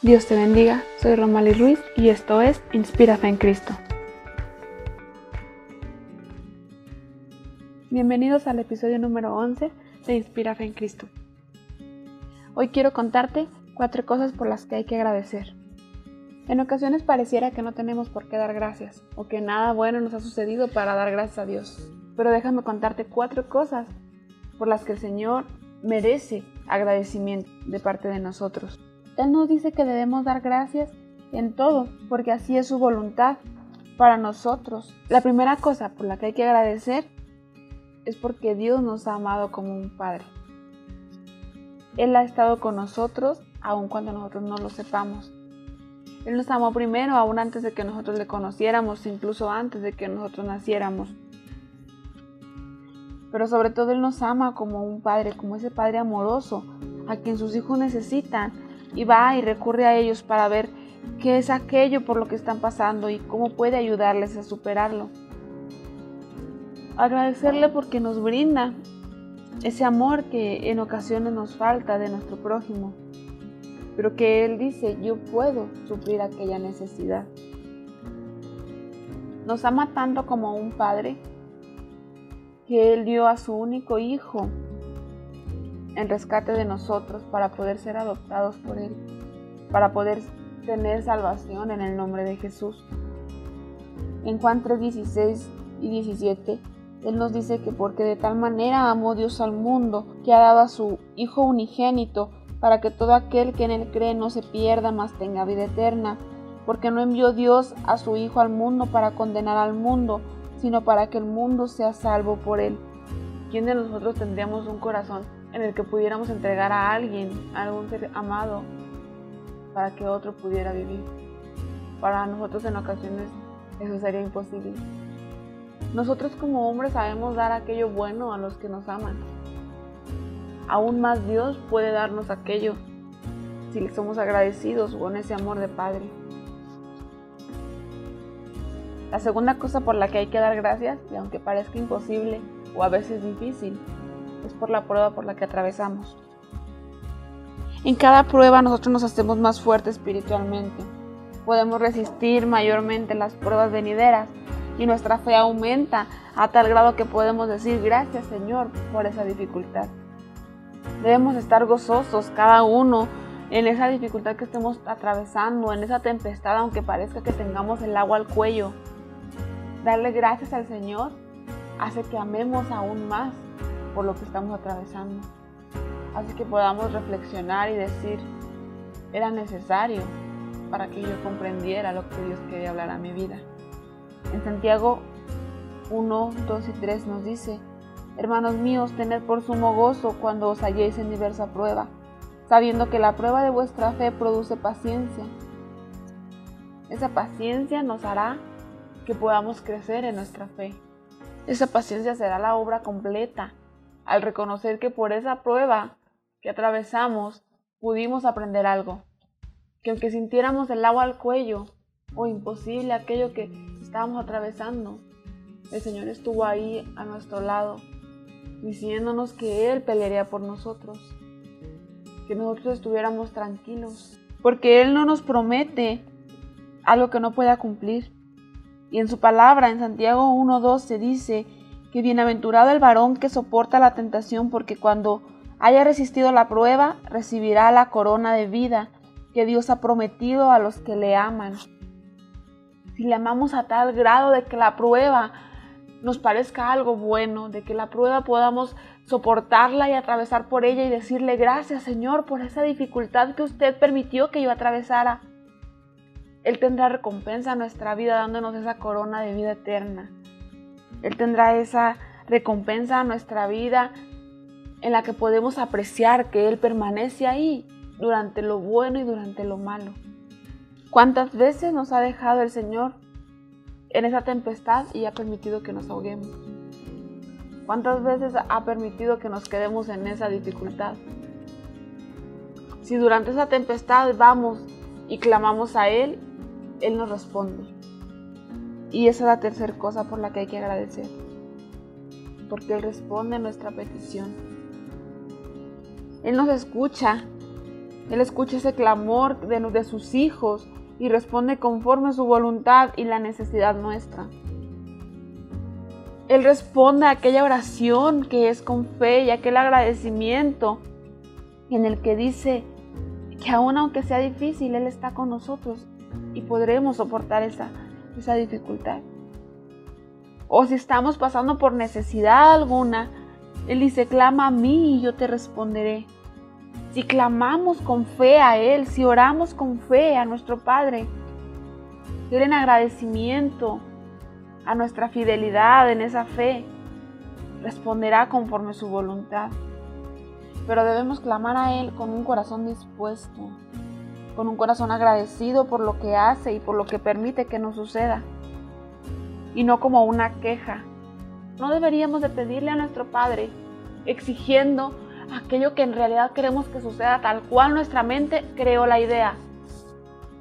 Dios te bendiga, soy Romali Ruiz y esto es Inspira Fe en Cristo. Bienvenidos al episodio número 11 de Inspira Fe en Cristo. Hoy quiero contarte cuatro cosas por las que hay que agradecer. En ocasiones pareciera que no tenemos por qué dar gracias o que nada bueno nos ha sucedido para dar gracias a Dios. Pero déjame contarte cuatro cosas por las que el Señor merece agradecimiento de parte de nosotros. Él nos dice que debemos dar gracias en todo, porque así es su voluntad para nosotros. La primera cosa por la que hay que agradecer es porque Dios nos ha amado como un Padre. Él ha estado con nosotros aun cuando nosotros no lo sepamos. Él nos amó primero, aún antes de que nosotros le conociéramos, incluso antes de que nosotros naciéramos. Pero sobre todo Él nos ama como un Padre, como ese Padre amoroso, a quien sus hijos necesitan y va y recurre a ellos para ver qué es aquello por lo que están pasando y cómo puede ayudarles a superarlo. Agradecerle porque nos brinda ese amor que en ocasiones nos falta de nuestro prójimo, pero que Él dice, yo puedo suplir aquella necesidad. Nos ama tanto como un padre que Él dio a su único hijo en rescate de nosotros para poder ser adoptados por Él, para poder tener salvación en el nombre de Jesús. En Juan 3, 16 y 17, Él nos dice que porque de tal manera amó Dios al mundo, que ha dado a su Hijo unigénito, para que todo aquel que en Él cree no se pierda, mas tenga vida eterna, porque no envió Dios a su Hijo al mundo para condenar al mundo, sino para que el mundo sea salvo por Él. ¿Quién de nosotros tendríamos un corazón en el que pudiéramos entregar a alguien, a algún ser amado, para que otro pudiera vivir. Para nosotros en ocasiones eso sería imposible. Nosotros como hombres sabemos dar aquello bueno a los que nos aman. Aún más Dios puede darnos aquello si le somos agradecidos con ese amor de Padre. La segunda cosa por la que hay que dar gracias, y aunque parezca imposible o a veces difícil, es por la prueba por la que atravesamos. En cada prueba nosotros nos hacemos más fuertes espiritualmente. Podemos resistir mayormente las pruebas venideras y nuestra fe aumenta a tal grado que podemos decir gracias Señor por esa dificultad. Debemos estar gozosos cada uno en esa dificultad que estemos atravesando, en esa tempestad, aunque parezca que tengamos el agua al cuello. Darle gracias al Señor hace que amemos aún más por lo que estamos atravesando. Así que podamos reflexionar y decir, era necesario para que yo comprendiera lo que Dios quería hablar a mi vida. En Santiago 1, 2 y 3 nos dice, Hermanos míos, tened por sumo gozo cuando os halléis en diversa prueba, sabiendo que la prueba de vuestra fe produce paciencia. Esa paciencia nos hará que podamos crecer en nuestra fe. Esa paciencia será la obra completa al reconocer que por esa prueba que atravesamos pudimos aprender algo, que aunque sintiéramos el agua al cuello o imposible aquello que estábamos atravesando, el Señor estuvo ahí a nuestro lado, diciéndonos que Él pelearía por nosotros, que nosotros estuviéramos tranquilos, porque Él no nos promete algo que no pueda cumplir. Y en su palabra, en Santiago 1.2 se dice que bienaventurado el varón que soporta la tentación, porque cuando haya resistido la prueba, recibirá la corona de vida que Dios ha prometido a los que le aman. Si le amamos a tal grado de que la prueba nos parezca algo bueno, de que la prueba podamos soportarla y atravesar por ella y decirle gracias Señor por esa dificultad que usted permitió que yo atravesara. Él tendrá recompensa en nuestra vida dándonos esa corona de vida eterna. Él tendrá esa recompensa a nuestra vida en la que podemos apreciar que Él permanece ahí durante lo bueno y durante lo malo. ¿Cuántas veces nos ha dejado el Señor en esa tempestad y ha permitido que nos ahoguemos? ¿Cuántas veces ha permitido que nos quedemos en esa dificultad? Si durante esa tempestad vamos y clamamos a Él, Él nos responde. Y esa es la tercera cosa por la que hay que agradecer. Porque Él responde a nuestra petición. Él nos escucha Él escucha ese clamor de, de sus hijos y responde conforme a su voluntad y la necesidad nuestra. Él responde a aquella oración que es con fe y aquel agradecimiento en el que dice que aun aunque sea difícil, Él está con nosotros y podremos soportar esa, esa dificultad. O si estamos pasando por necesidad alguna, Él dice, clama a mí y yo te responderé. Si clamamos con fe a Él, si oramos con fe a nuestro Padre, Él en agradecimiento a nuestra fidelidad en esa fe, responderá conforme su voluntad. Pero debemos clamar a Él con un corazón dispuesto, con un corazón agradecido por lo que hace y por lo que permite que nos suceda, y no como una queja. No deberíamos de pedirle a nuestro Padre exigiendo aquello que en realidad queremos que suceda tal cual nuestra mente creó la idea.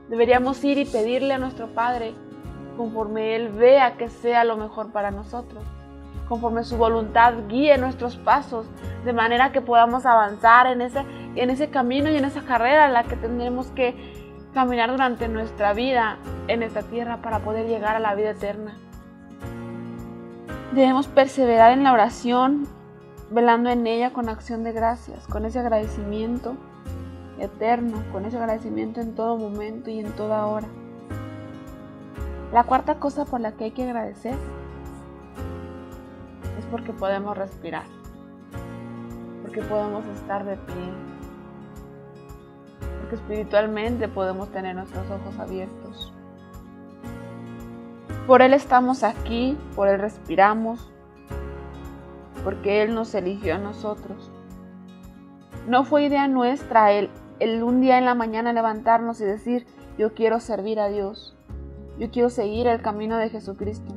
Deberíamos ir y pedirle a nuestro Padre conforme Él vea que sea lo mejor para nosotros, conforme su voluntad guíe nuestros pasos, de manera que podamos avanzar en ese, en ese camino y en esa carrera la que tendremos que caminar durante nuestra vida en esta tierra para poder llegar a la vida eterna. Debemos perseverar en la oración, velando en ella con acción de gracias, con ese agradecimiento eterno, con ese agradecimiento en todo momento y en toda hora. La cuarta cosa por la que hay que agradecer es porque podemos respirar, porque podemos estar de pie, espiritualmente podemos tener nuestros ojos abiertos. Por Él estamos aquí, por Él respiramos, porque Él nos eligió a nosotros. No fue idea nuestra el, el un día en la mañana levantarnos y decir, yo quiero servir a Dios. Yo quiero seguir el camino de Jesucristo.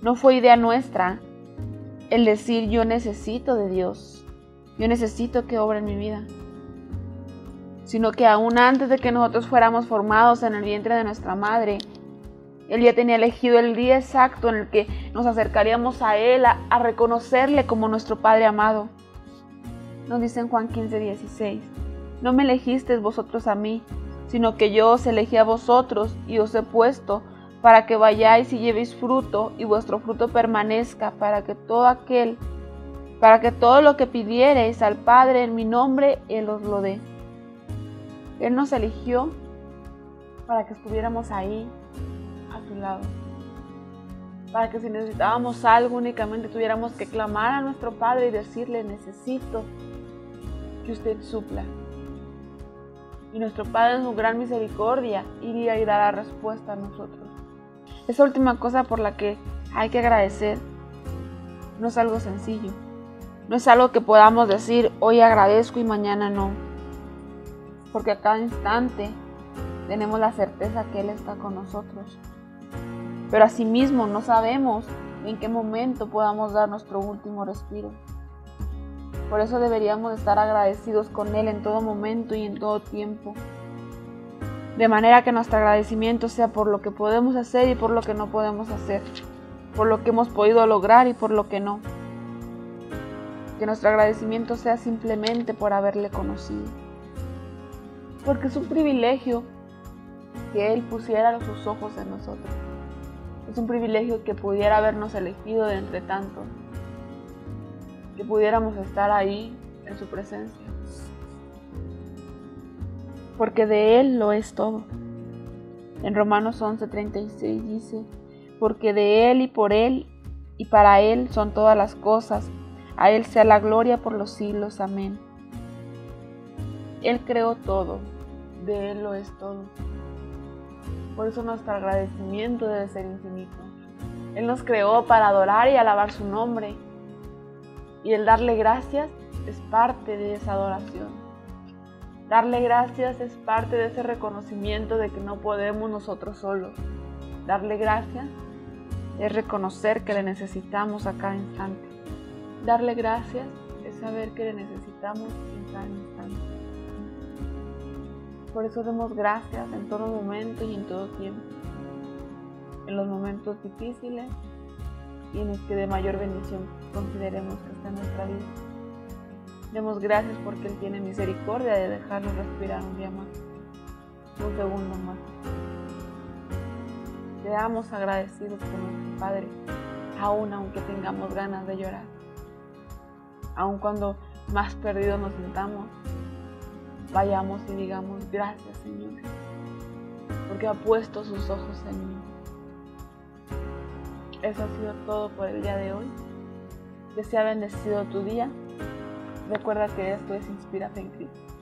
No fue idea nuestra el decir yo necesito de Dios. Yo necesito que obre en mi vida. Sino que aún antes de que nosotros fuéramos formados en el vientre de nuestra madre, Él ya tenía elegido el día exacto en el que nos acercaríamos a Él, a, reconocerle como nuestro Padre amado. Nos dice en Juan 15, 16, no me elegisteis vosotros a mí, sino que yo os elegí a vosotros y os he puesto para que vayáis y llevéis fruto y vuestro fruto permanezca, para que todo aquel, para que todo lo que pidiereis al Padre en mi nombre, Él os lo dé. Él nos eligió para que estuviéramos ahí, a su lado. Para que si necesitábamos algo únicamente tuviéramos que clamar a nuestro Padre y decirle, necesito que usted supla y nuestro Padre en su gran misericordia iría y dará respuesta a nosotros. Esa última cosa por la que hay que agradecer no es algo sencillo, no es algo que podamos decir hoy agradezco y mañana no, porque a cada instante tenemos la certeza que Él está con nosotros. Pero asimismo no sabemos en qué momento podamos dar nuestro último respiro. Por eso deberíamos estar agradecidos con Él en todo momento y en todo tiempo. De manera que nuestro agradecimiento sea por lo que podemos hacer y por lo que no podemos hacer. Por lo que hemos podido lograr y por lo que no. Que nuestro agradecimiento sea simplemente por haberle conocido. Porque es un privilegio que Él pusiera sus ojos en nosotros. Es un privilegio que pudiera habernos elegido de entre tantos que pudiéramos estar ahí en su presencia. Porque de Él lo es todo. En Romanos 11:36 dice, porque de Él y por Él y para Él son todas las cosas, a Él sea la gloria por los siglos. Amén. Él creó todo, de Él lo es todo. Por eso nuestro agradecimiento debe ser infinito. Él nos creó para adorar y alabar su nombre y el darle gracias es parte de esa adoración. Darle gracias es parte de ese reconocimiento de que no podemos nosotros solos. Darle gracias es reconocer que le necesitamos a cada instante. Darle gracias es saber que le necesitamos en cada instante. Por eso demos gracias en todo momento y en todo tiempo. En los momentos difíciles y en los que de mayor bendición consideremos que está nuestra vida. Demos gracias porque Él tiene misericordia de dejarnos respirar un día más, un segundo más. Seamos agradecidos con nuestro Padre, aun aunque tengamos ganas de llorar, aun cuando más perdidos nos sintamos, vayamos y digamos gracias Señor, porque ha puesto sus ojos en mí. Eso ha sido todo por el día de hoy. Que sea bendecido tu día. Recuerda que esto es Inspírate en Cristo.